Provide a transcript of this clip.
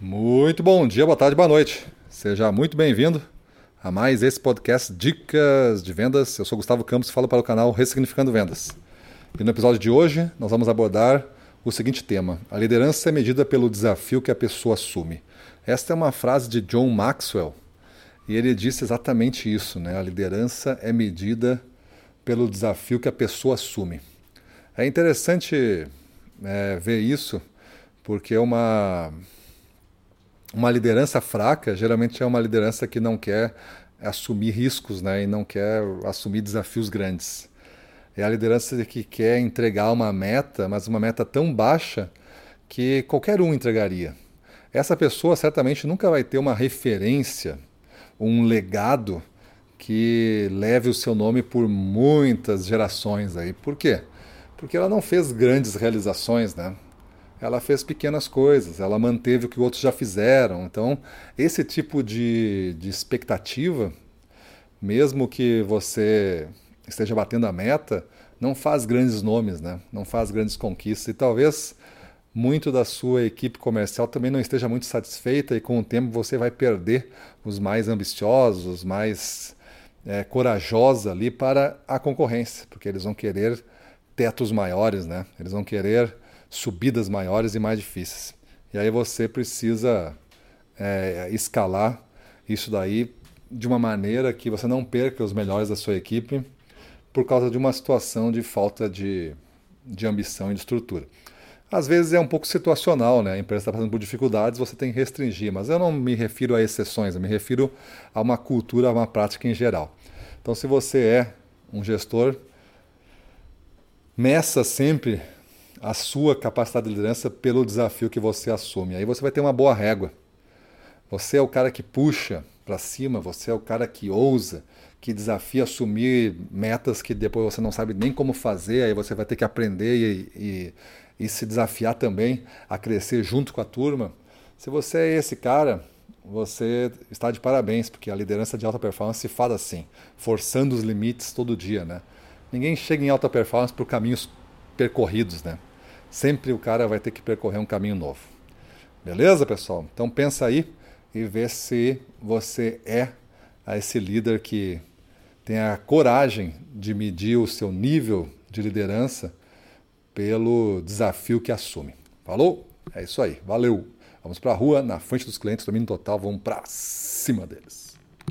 Muito bom dia, boa tarde, boa noite. Seja muito bem-vindo a mais esse podcast Dicas de Vendas. Eu sou Gustavo Campos e falo para o canal Ressignificando Vendas. E no episódio de hoje nós vamos abordar o seguinte tema: a liderança é medida pelo desafio que a pessoa assume. Esta é uma frase de John Maxwell e ele disse exatamente isso, né? A liderança é medida pelo desafio que a pessoa assume. É interessante é, ver isso porque é uma uma liderança fraca geralmente é uma liderança que não quer assumir riscos né, e não quer assumir desafios grandes. É a liderança que quer entregar uma meta, mas uma meta tão baixa que qualquer um entregaria. Essa pessoa certamente nunca vai ter uma referência, um legado que leve o seu nome por muitas gerações aí. Por quê? Porque ela não fez grandes realizações, né? Ela fez pequenas coisas, ela manteve o que outros já fizeram. Então, esse tipo de, de expectativa, mesmo que você esteja batendo a meta, não faz grandes nomes, né? não faz grandes conquistas. E talvez muito da sua equipe comercial também não esteja muito satisfeita, e com o tempo você vai perder os mais ambiciosos, os mais é, corajosos ali para a concorrência, porque eles vão querer tetos maiores, né? eles vão querer subidas maiores e mais difíceis. E aí você precisa é, escalar isso daí de uma maneira que você não perca os melhores da sua equipe por causa de uma situação de falta de, de ambição e de estrutura. Às vezes é um pouco situacional, né? A empresa está passando por dificuldades, você tem que restringir, mas eu não me refiro a exceções, eu me refiro a uma cultura, a uma prática em geral. Então, se você é um gestor, meça sempre a sua capacidade de liderança pelo desafio que você assume. Aí você vai ter uma boa régua. Você é o cara que puxa para cima, você é o cara que ousa, que desafia assumir metas que depois você não sabe nem como fazer, aí você vai ter que aprender e, e, e se desafiar também a crescer junto com a turma. Se você é esse cara, você está de parabéns, porque a liderança de alta performance se faz assim, forçando os limites todo dia, né? Ninguém chega em alta performance por caminhos percorridos, né? Sempre o cara vai ter que percorrer um caminho novo. Beleza, pessoal? Então pensa aí e vê se você é esse líder que tem a coragem de medir o seu nível de liderança pelo desafio que assume. Falou? É isso aí. Valeu. Vamos para a rua, na frente dos clientes, domínio total, vamos para cima deles.